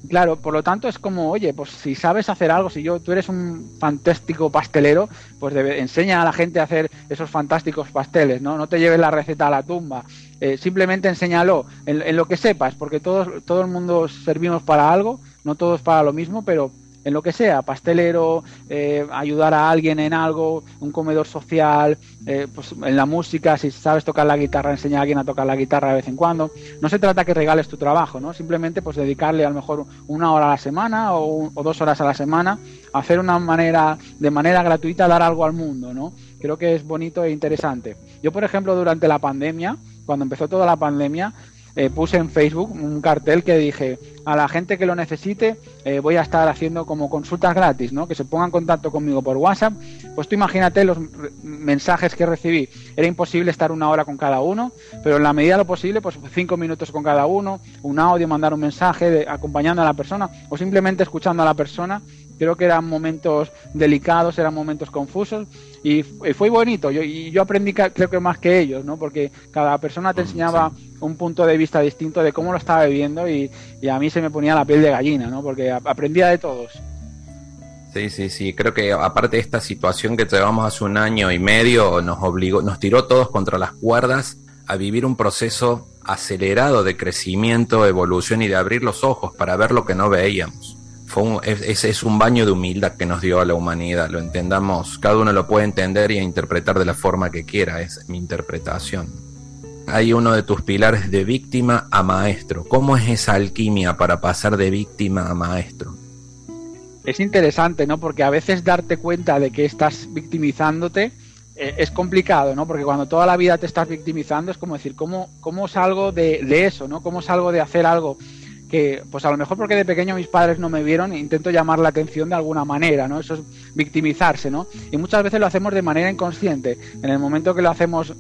Speaker 3: Claro, por lo tanto es como, oye, pues si sabes hacer algo, si yo, tú eres un fantástico pastelero, pues enseña a la gente a hacer esos fantásticos pasteles, ¿no? No te lleves la receta a la tumba, eh, simplemente enséñalo en, en, lo que sepas, porque todos, todo el mundo servimos para algo, no todos para lo mismo, pero en lo que sea, pastelero, eh, ayudar a alguien en algo, un comedor social, eh, pues en la música, si sabes tocar la guitarra, enseñar a alguien a tocar la guitarra de vez en cuando. No se trata que regales tu trabajo, ¿no? Simplemente pues dedicarle a lo mejor una hora a la semana o, dos horas a la semana, hacer una manera, de manera gratuita, dar algo al mundo, ¿no? Creo que es bonito e interesante. Yo, por ejemplo, durante la pandemia, cuando empezó toda la pandemia, eh, puse en Facebook un cartel que dije a la gente que lo necesite eh, voy a estar haciendo como consultas gratis, ¿no? Que se pongan en contacto conmigo por WhatsApp. Pues tú imagínate los mensajes que recibí. Era imposible estar una hora con cada uno, pero en la medida de lo posible, pues cinco minutos con cada uno, un audio, mandar un mensaje acompañando a la persona o simplemente escuchando a la persona creo que eran momentos delicados, eran momentos confusos y, fue bonito. Yo, y yo aprendí creo que más que ellos, ¿no? Porque cada persona te enseñaba un punto de vista distinto de cómo lo estaba viviendo y, a mí se me ponía la piel de gallina, ¿no? Porque aprendía de todos.
Speaker 2: Sí, sí, sí. Creo que aparte de esta situación que llevamos hace un año y medio, nos obligó, nos tiró todos contra las cuerdas a vivir un proceso acelerado de crecimiento, evolución y de abrir los ojos para ver lo que no veíamos fue es, es, un baño de humildad que nos dio a la humanidad, lo entendamos, cada uno lo puede entender y interpretar de la forma que quiera, es mi interpretación. Hay uno de tus pilares de víctima a maestro. ¿Cómo es esa alquimia para pasar de víctima a maestro?
Speaker 3: Es interesante, ¿no? Porque a veces darte cuenta de que estás victimizándote eh, es complicado, ¿no? Porque cuando toda la vida te estás victimizando es como decir, ¿cómo, cómo salgo de, de eso, ¿no? ¿Cómo salgo de hacer algo que pues a lo mejor porque de pequeño mis padres no me vieron, intento llamar la atención de alguna manera, ¿no? Eso es victimizarse, ¿no? Y muchas veces lo hacemos de manera inconsciente. En el momento que lo hacemos,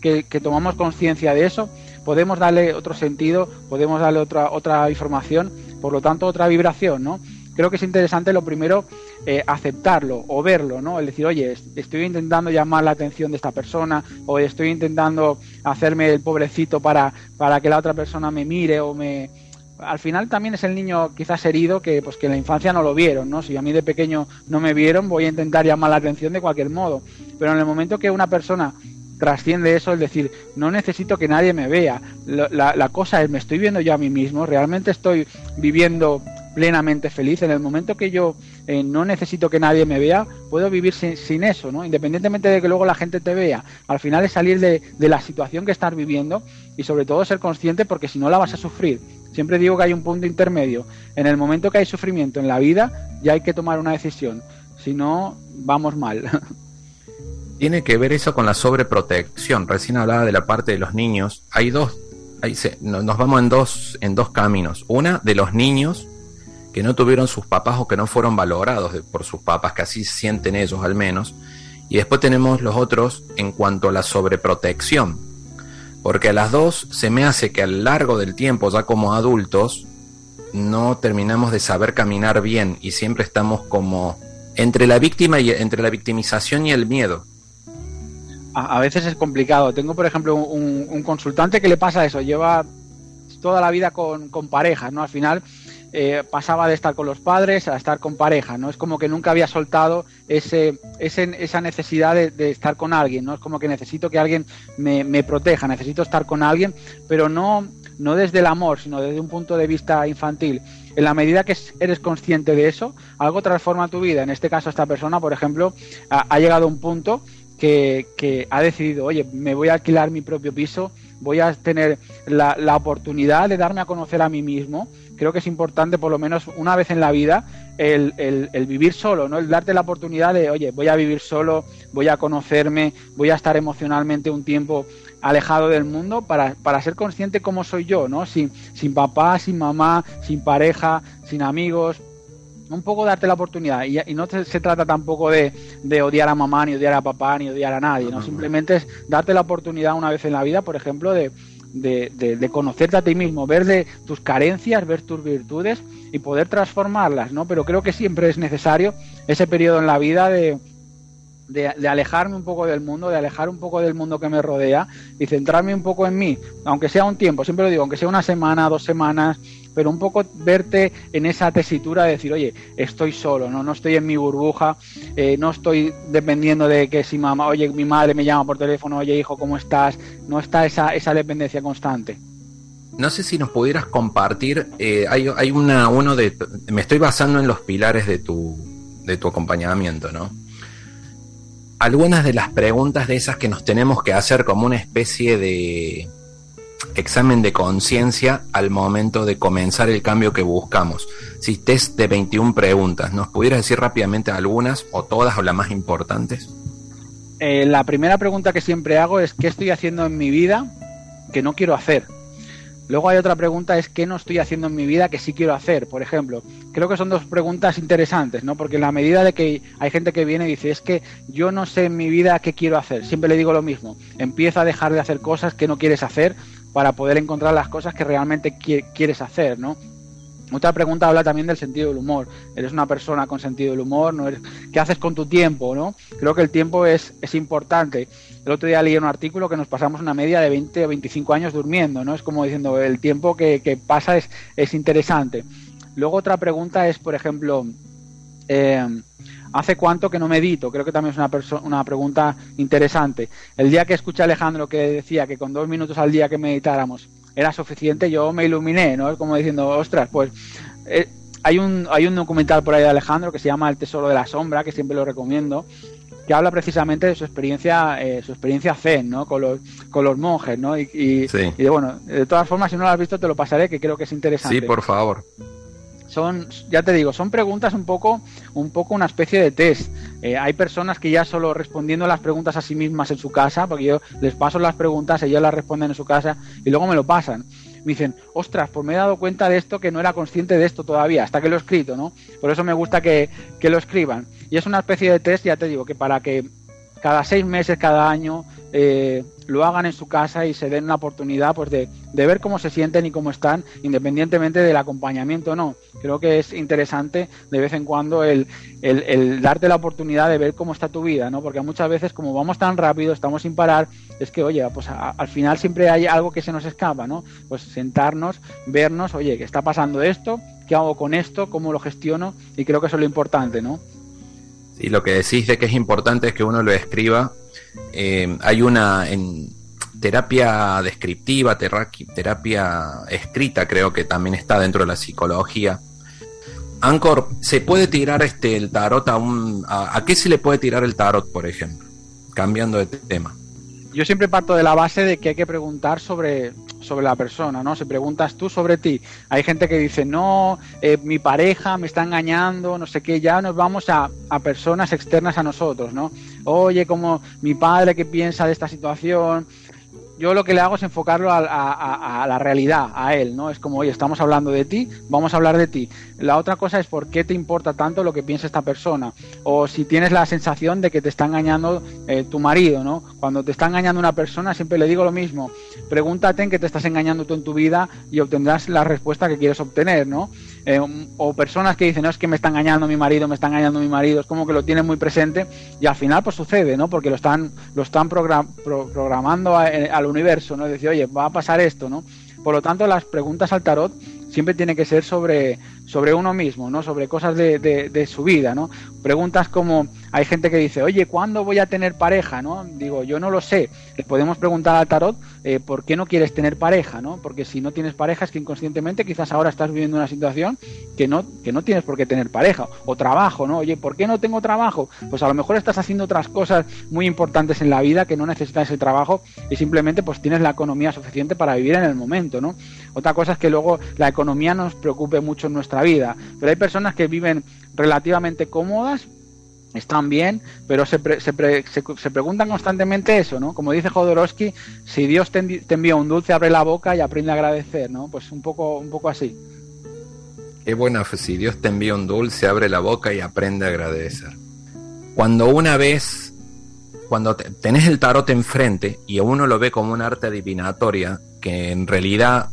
Speaker 3: que, tomamos conciencia de eso, podemos darle otro sentido, podemos darle otra, otra información, por lo tanto otra vibración, ¿no? Creo que es interesante lo primero eh, aceptarlo o verlo, ¿no? El decir, oye, estoy intentando llamar la atención de esta persona o estoy intentando hacerme el pobrecito para, para que la otra persona me mire o me, al final también es el niño quizás herido que pues que en la infancia no lo vieron, ¿no? Si a mí de pequeño no me vieron, voy a intentar llamar la atención de cualquier modo. Pero en el momento que una persona trasciende eso, es decir, no necesito que nadie me vea. La, la, cosa es, me estoy viendo yo a mí mismo, realmente estoy viviendo plenamente feliz. En el momento que yo eh, no necesito que nadie me vea, puedo vivir sin, eso, ¿no? Independientemente de que luego la gente te vea. Al final es salir de, de la situación que estás viviendo y sobre todo ser consciente porque si no la vas a sufrir. Siempre digo que hay un punto intermedio. En el momento que hay sufrimiento en la vida, ya hay que tomar una decisión. Si no, vamos mal.
Speaker 2: Tiene que ver eso con la sobreprotección. Recién hablaba de la parte de los niños. Hay dos, nos vamos en dos, en dos caminos. Una de los niños que no tuvieron sus papás o que no fueron valorados por sus papás, que así sienten ellos al menos. Y después tenemos los otros en cuanto a la sobreprotección, porque a las dos se me hace que a lo largo del tiempo, ya como adultos, no terminamos de saber caminar bien y siempre estamos como entre la víctima y entre la victimización y el miedo.
Speaker 3: A, veces es complicado. Tengo, por ejemplo, un, consultante que le pasa eso, lleva toda la vida con, con parejas, ¿no? Al final eh, pasaba de estar con los padres a estar con pareja, ¿no? Es como que nunca había soltado ese, esa necesidad de, estar con alguien, ¿no? Es como que necesito que alguien me, proteja, necesito estar con alguien, pero no, no desde el amor, sino desde un punto de vista infantil. En la medida que eres consciente de eso, algo transforma tu vida. En este caso, esta persona, por ejemplo, ha, llegado a un punto que, ha decidido, oye, me voy a alquilar mi propio piso, voy a tener la, oportunidad de darme a conocer a mí mismo. Creo que es importante, por lo menos una vez en la vida, el, el, el, vivir solo, ¿no? El darte la oportunidad de, oye, voy a vivir solo, voy a conocerme, voy a estar emocionalmente un tiempo alejado del mundo para, para ser consciente cómo soy yo, ¿no? Sin, sin papá, sin mamá, sin pareja, sin amigos, un poco darte la oportunidad. Y, no se trata tampoco de, de, odiar a mamá, ni odiar a papá, ni odiar a nadie, ¿no? Simplemente es darte la oportunidad una vez en la vida, por ejemplo, de, de, de, conocerte a ti mismo, ver de tus carencias, ver tus virtudes y poder transformarlas, ¿no? Pero creo que siempre es necesario ese periodo en la vida de, de, alejarme un poco del mundo, de alejar un poco del mundo que me rodea y centrarme un poco en mí, aunque sea un tiempo, siempre lo digo, aunque sea una semana, dos semanas, pero un poco verte en esa tesitura de decir, oye, estoy solo, no, no estoy en mi burbuja, eh, no estoy dependiendo de que si mamá, oye, mi madre me llama por teléfono, oye, hijo, ¿cómo estás? No está esa, esa dependencia constante.
Speaker 2: No sé si nos pudieras compartir, eh, hay, hay una, uno de, me estoy basando en los pilares de tu, de tu acompañamiento, ¿no? algunas de las preguntas de esas que nos tenemos que hacer como una especie de examen de conciencia al momento de comenzar el cambio que buscamos. Si test de 21 preguntas, ¿nos pudieras decir rápidamente algunas o todas o las más importantes?
Speaker 3: Eh, la primera pregunta que siempre hago es ¿qué estoy haciendo en mi vida que no quiero hacer? Luego hay otra pregunta, es qué no estoy haciendo en mi vida que sí quiero hacer, por ejemplo. Creo que son dos preguntas interesantes, ¿no? Porque en la medida de que hay gente que viene y dice, es que yo no sé en mi vida qué quiero hacer, siempre le digo lo mismo, empieza a dejar de hacer cosas que no quieres hacer para poder encontrar las cosas que realmente quieres hacer, ¿no? Otra pregunta habla también del sentido del humor. Eres una persona con sentido del humor, ¿no? ¿Qué haces con tu tiempo, no? Creo que el tiempo es, es importante. El otro día leí un artículo que nos pasamos una media de 20 o 25 años durmiendo, ¿no? Es como diciendo, el tiempo que, pasa es, es interesante. Luego otra pregunta es, por ejemplo, eh, ¿hace cuánto que no medito? Creo que también es una, una pregunta interesante. El día que escuché a Alejandro que decía que con dos minutos al día que meditáramos era suficiente, yo me iluminé, ¿no? Es como diciendo, ostras, pues... Eh, hay un, hay un documental por ahí de Alejandro que se llama El Tesoro de la Sombra, que siempre lo recomiendo, que habla precisamente de su experiencia, eh, su experiencia zen, ¿no? Con los, con los monjes, ¿no? Y, y, de, bueno, de todas formas, si no lo has visto, te lo pasaré, que creo que es interesante.
Speaker 2: Sí, por favor.
Speaker 3: Son, ya te digo, son preguntas un poco, un poco una especie de test. Eh, hay personas que ya solo respondiendo las preguntas a sí mismas en su casa, porque yo les paso las preguntas, ellos las responden en su casa y luego me lo pasan me dicen, ostras, pues me he dado cuenta de esto que no era consciente de esto todavía, hasta que lo he escrito, ¿no? Por eso me gusta que, que lo escriban. Y es una especie de test, ya te digo, que para que cada seis meses, cada año, eh, lo hagan en su casa y se den una oportunidad pues de, ver cómo se sienten y cómo están, independientemente del acompañamiento o no. Creo que es interesante de vez en cuando el, el, darte la oportunidad de ver cómo está tu vida, ¿no? Porque muchas veces, como vamos tan rápido, estamos sin parar, es que, oye, pues al final siempre hay algo que se nos escapa, ¿no? Pues sentarnos, vernos, oye, ¿qué está pasando esto? ¿Qué hago con esto? ¿Cómo lo gestiono? Y creo que eso es lo importante, ¿no?
Speaker 2: Sí, lo que decís de que es importante es que uno lo escriba. Eh, hay una en terapia descriptiva, terapia escrita, creo que también está dentro de la psicología. Ancor, ¿se puede tirar este el tarot a un a qué se le puede tirar el tarot, por ejemplo? Cambiando de tema
Speaker 3: yo siempre parto de la base de que hay que preguntar sobre, sobre la persona, ¿no? Si preguntas tú sobre ti, hay gente que dice, no, eh, mi pareja me está engañando, no sé qué, ya nos vamos a, a personas externas a nosotros, ¿no? Oye, como mi padre, ¿qué piensa de esta situación? Yo lo que le hago es enfocarlo a, la realidad, a él, ¿no? Es como, oye, estamos hablando de ti, vamos a hablar de ti. La otra cosa es por qué te importa tanto lo que piensa esta persona. O si tienes la sensación de que te está engañando eh, tu marido, ¿no? Cuando te está engañando una persona, siempre le digo lo mismo. Pregúntate en qué te estás engañando tú en tu vida y obtendrás la respuesta que quieres obtener, ¿no? Eh, o personas que dicen, no, es que me está engañando mi marido, me está engañando mi marido, es como que lo tienen muy presente y al final pues sucede, ¿no? Porque lo están, lo están programando al universo, ¿no? Decir, oye, va a pasar esto, ¿no? Por lo tanto, las preguntas al tarot siempre tienen que ser sobre, sobre uno mismo, ¿no? Sobre cosas de, de, su vida, ¿no? Preguntas como, hay gente que dice, oye, ¿cuándo voy a tener pareja, no? Digo, yo no lo sé. Le podemos preguntar al tarot, eh, ¿por qué no quieres tener pareja, no? Porque si no tienes pareja es que inconscientemente quizás ahora estás viviendo una situación que no, que no tienes por qué tener pareja. O trabajo, ¿no? Oye, ¿por qué no tengo trabajo? Pues a lo mejor estás haciendo otras cosas muy importantes en la vida que no necesitas el trabajo y simplemente pues tienes la economía suficiente para vivir en el momento, ¿no? Otra cosa es que luego la economía nos preocupe mucho en nuestra vida. Pero hay personas que viven relativamente cómodas, están bien, pero se, se, se, preguntan constantemente eso, ¿no? Como dice Jodorowsky, si Dios te, envía un dulce, abre la boca y aprende a agradecer, ¿no? Pues un poco, un poco así.
Speaker 2: Qué buena, si Dios te envía un dulce, abre la boca y aprende a agradecer. Cuando una vez, cuando tenés el tarot enfrente y uno lo ve como un arte adivinatoria, que en realidad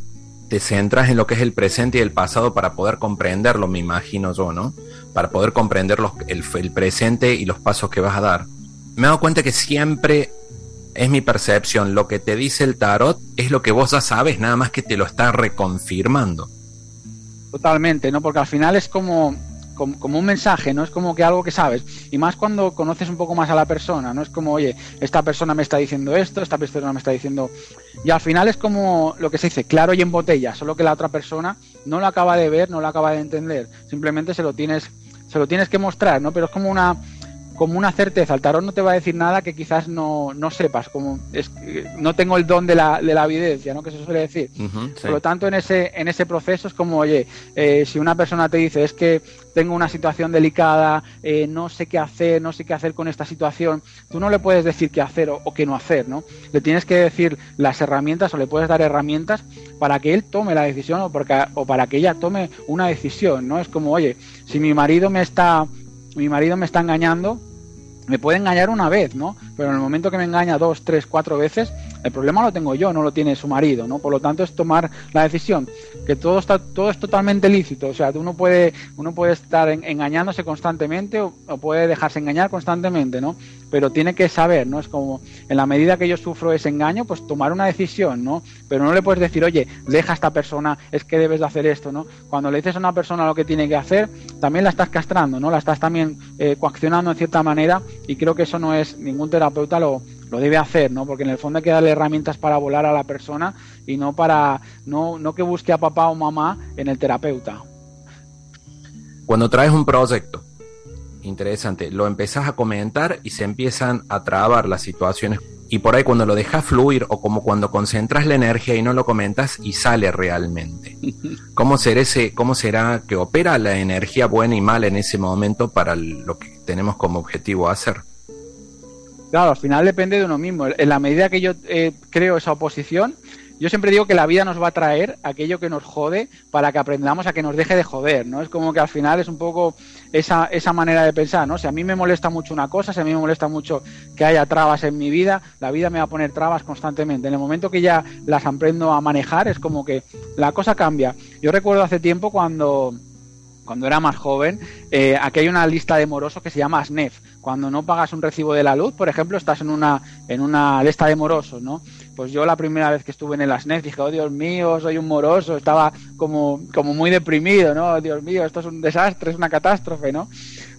Speaker 2: te centras en lo que es el presente y el pasado para poder comprenderlo, me imagino yo, ¿no? Para poder comprender el, el, presente y los pasos que vas a dar. Me he dado cuenta que siempre es mi percepción, lo que te dice el tarot es lo que vos ya sabes, nada más que te lo está reconfirmando.
Speaker 3: Totalmente, ¿no? Porque al final es como como, un mensaje, no es como que algo que sabes. Y más cuando conoces un poco más a la persona, no es como, oye, esta persona me está diciendo esto, esta persona me está diciendo. Y al final es como lo que se dice, claro y en botella, solo que la otra persona no lo acaba de ver, no lo acaba de entender. Simplemente se lo tienes, se lo tienes que mostrar, ¿no? Pero es como una como una certeza. El tarot no te va a decir nada que quizás no, no sepas, como es, no tengo el don de la, de la evidencia, ¿no? Que se suele decir. Por lo tanto, en ese, en ese proceso es como, oye, eh, si una persona te dice es que tengo una situación delicada, eh, no sé qué hacer, no sé qué hacer con esta situación, tú no le puedes decir qué hacer o, qué no hacer, ¿no? Le tienes que decir las herramientas o le puedes dar herramientas para que él tome la decisión o, porque, o para que ella tome una decisión, ¿no? Es como, oye, si mi marido me está mi marido me está engañando, me puede engañar una vez, ¿no? Pero en el momento que me engaña dos, tres, cuatro veces, el problema lo tengo yo, no lo tiene su marido, ¿no? Por lo tanto es tomar la decisión, que todo está, todo es totalmente lícito, o sea, uno puede, uno puede estar engañándose constantemente o, puede dejarse engañar constantemente, ¿no? Pero tiene que saber, ¿no? Es como, en la medida que yo sufro ese engaño, pues tomar una decisión, ¿no? Pero no le puedes decir, oye, deja a esta persona, es que debes de hacer esto, ¿no? Cuando le dices a una persona lo que tiene que hacer, también la estás castrando, ¿no? La estás también eh, coaccionando en cierta manera y creo que eso no es, ningún terapeuta lo, lo debe hacer, ¿no? Porque en el fondo hay que darle herramientas para volar a la persona y no para no, no que busque a papá o mamá en el terapeuta.
Speaker 2: Cuando traes un proyecto interesante, lo empezás a comentar y se empiezan a trabar las situaciones y por ahí cuando lo dejas fluir o como cuando concentras la energía y no lo comentas y sale realmente. ¿Cómo será, ese, ¿Cómo será que opera la energía buena y mala en ese momento para lo que tenemos como objetivo hacer?
Speaker 3: Claro, al final depende de uno mismo. En la medida que yo eh, creo esa oposición, yo siempre digo que la vida nos va a traer aquello que nos jode para que aprendamos a que nos deje de joder, ¿no? Es como que al final es un poco esa, esa manera de pensar, ¿no? Si a mí me molesta mucho una cosa, si a mí me molesta mucho que haya trabas en mi vida, la vida me va a poner trabas constantemente. En el momento que ya las aprendo a manejar, es como que la cosa cambia. Yo recuerdo hace tiempo cuando cuando era más joven, eh, aquí hay una lista de morosos que se llama SNEF. Cuando no pagas un recibo de la luz, por ejemplo, estás en una, en una lista de morosos, ¿no? Pues yo la primera vez que estuve en el SNEF dije, oh Dios mío, soy un moroso, estaba como, como muy deprimido, ¿no? Oh, Dios mío, esto es un desastre, es una catástrofe, ¿no?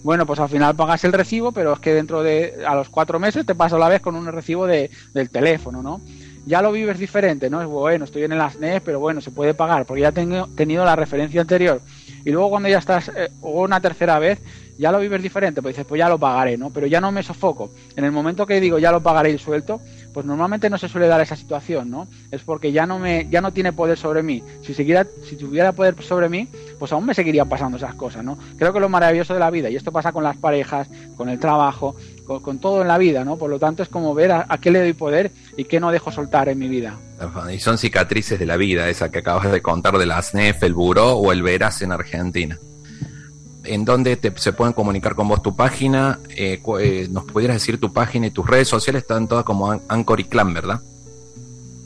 Speaker 3: Bueno, pues al final pagas el recibo, pero es que dentro de, a los cuatro meses te pasa la vez con un recibo de, del teléfono, ¿no? ya lo vives diferente, ¿no? Es bueno, estoy en el SNEF, pero bueno, se puede pagar, porque ya tengo tenido la referencia anterior y luego cuando ya estás eh, una tercera vez, ya lo vives diferente, pues dices, pues ya lo pagaré, ¿no? Pero ya no me sofoco. En el momento que digo ya lo pagaré y suelto, pues normalmente no se suele dar esa situación, ¿no? Es porque ya no me, ya no tiene poder sobre mí. Si siguiera, si tuviera poder sobre mí, pues aún me seguirían pasando esas cosas, ¿no? Creo que lo maravilloso de la vida, y esto pasa con las parejas, con el trabajo, con, todo en la vida, ¿no? Por lo tanto es como ver a, qué le doy poder y qué no dejo soltar en mi vida.
Speaker 2: Y son cicatrices de la vida, esa que acabas de contar de la SNEF, el Buró o el Veraz en Argentina en dónde se pueden comunicar con vos tu página, eh, eh, nos pudieras decir tu página y tus redes sociales están todas como Anchor y Clan, ¿verdad?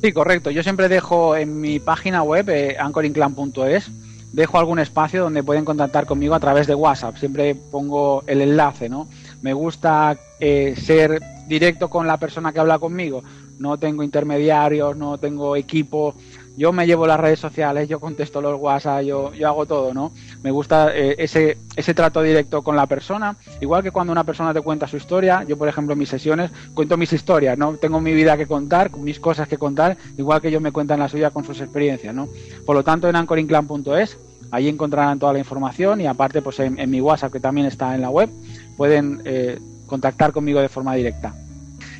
Speaker 3: Sí, correcto. Yo siempre dejo en mi página web, eh, anchorinclan.es, dejo algún espacio donde pueden contactar conmigo a través de WhatsApp. Siempre pongo el enlace, ¿no? Me gusta eh, ser directo con la persona que habla conmigo. No tengo intermediarios, no tengo equipo yo me llevo las redes sociales, yo contesto los WhatsApp, yo, yo hago todo, ¿no? Me gusta eh, ese, ese trato directo con la persona, igual que cuando una persona te cuenta su historia, yo por ejemplo en mis sesiones cuento mis historias, ¿no? Tengo mi vida que contar, mis cosas que contar, igual que ellos me cuentan la suya con sus experiencias, ¿no? Por lo tanto en anchorinclan.es, ahí encontrarán toda la información y aparte pues en, mi WhatsApp que también está en la web, pueden eh, contactar conmigo de forma directa.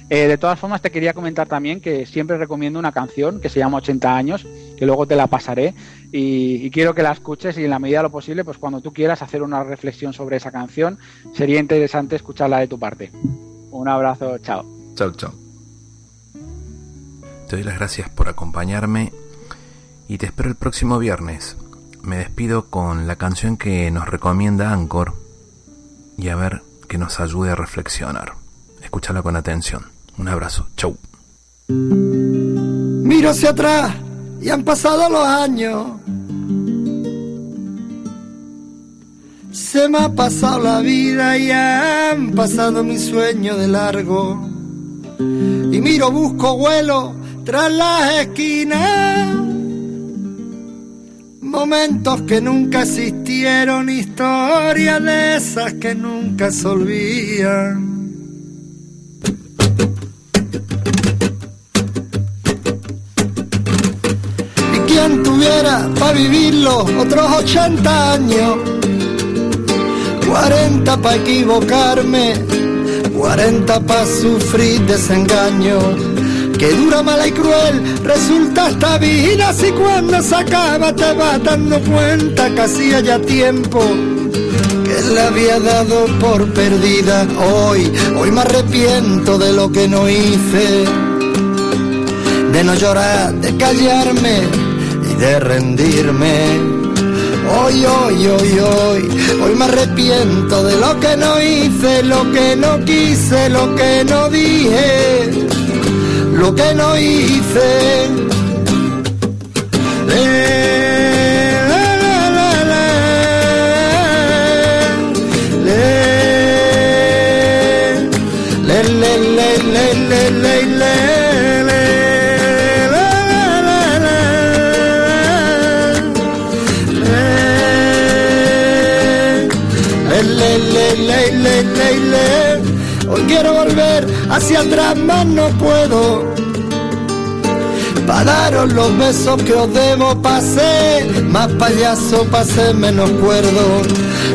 Speaker 3: Eh, de todas formas, te quería comentar también que siempre recomiendo una canción que se llama 80 años, que luego te la pasaré y, quiero que la escuches y en la medida de lo posible, pues cuando tú quieras hacer una reflexión sobre esa canción, sería interesante escucharla de tu parte. Un abrazo, chao.
Speaker 2: Chao, chao. Te doy las gracias por acompañarme y te espero el próximo viernes. Me despido con la canción que nos recomienda Anchor y a ver que nos ayude a reflexionar. Escúchala con atención. Un abrazo. Chau.
Speaker 1: Miro hacia atrás y han pasado los años. Se me ha pasado la vida y han pasado mis sueños de largo. Y miro, busco vuelo tras las esquinas. Momentos que nunca existieron, historias de esas que nunca se olvidan. Tuviera para vivirlo otros 80 años. 40 para equivocarme, 40 para sufrir desengaño. Que dura, mala y cruel resulta esta vida si cuando se acaba te vas dando cuenta que hacía ya tiempo que la había dado por perdida. Hoy, hoy me arrepiento de lo que no hice, de no llorar, de callarme de rendirme. Hoy, hoy, hoy, hoy, hoy me arrepiento de lo que no hice, lo que no quise, lo que no dije, lo que no hice. Hoy hacia atrás, más no puedo. Pararon los besos que os debo, pasé, más payaso, pasé menos cuerdo.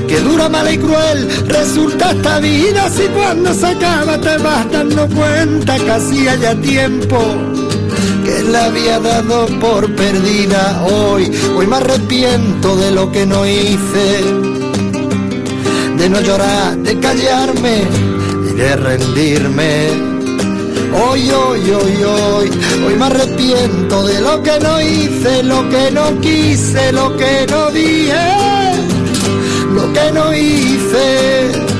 Speaker 1: Que dura, mala y cruel resulta esta vida si cuando se acaba te vas dando cuenta que hacía ya tiempo que la había dado por perdida hoy. Hoy me arrepiento de lo que no hice de no llorar, de callarme de rendirme. Hoy, hoy, hoy, hoy, hoy me arrepiento de lo que no hice, lo que no quise, lo que no dije, lo que no hice.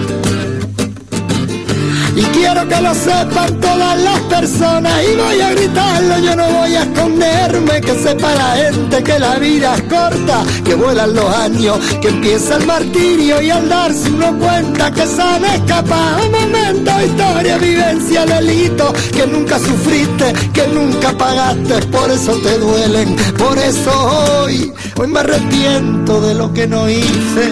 Speaker 1: Quiero que lo sepan todas las personas. Y voy a gritarlo, yo no voy a esconderme, que sepa la gente que la vida es corta, que vuelan los años, que empieza el martirio y al darse uno cuenta que se han escapado. Momentos, historia, vivencia, delito, que nunca sufriste, que nunca pagaste, por eso te duelen, por eso hoy, hoy me arrepiento de lo que no hice,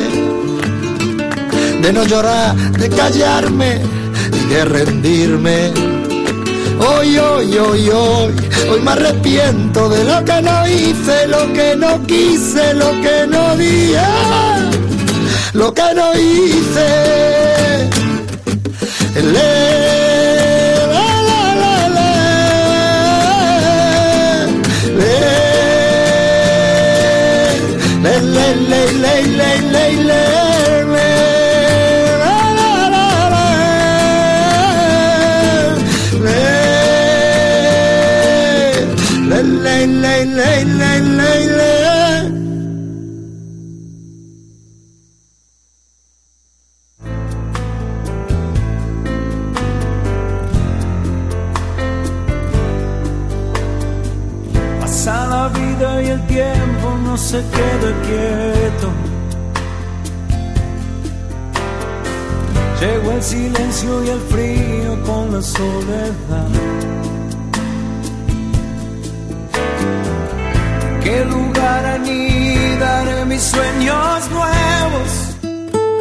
Speaker 1: de no llorar, de callarme de rendirme. Hoy, hoy, hoy, hoy, hoy me arrepiento de lo que no hice, lo que no quise, lo que no dije, lo que no hice.
Speaker 4: Se queda quieto. Llegó el silencio y el frío con la soledad. ¿Qué lugar anidaré mis sueños nuevos?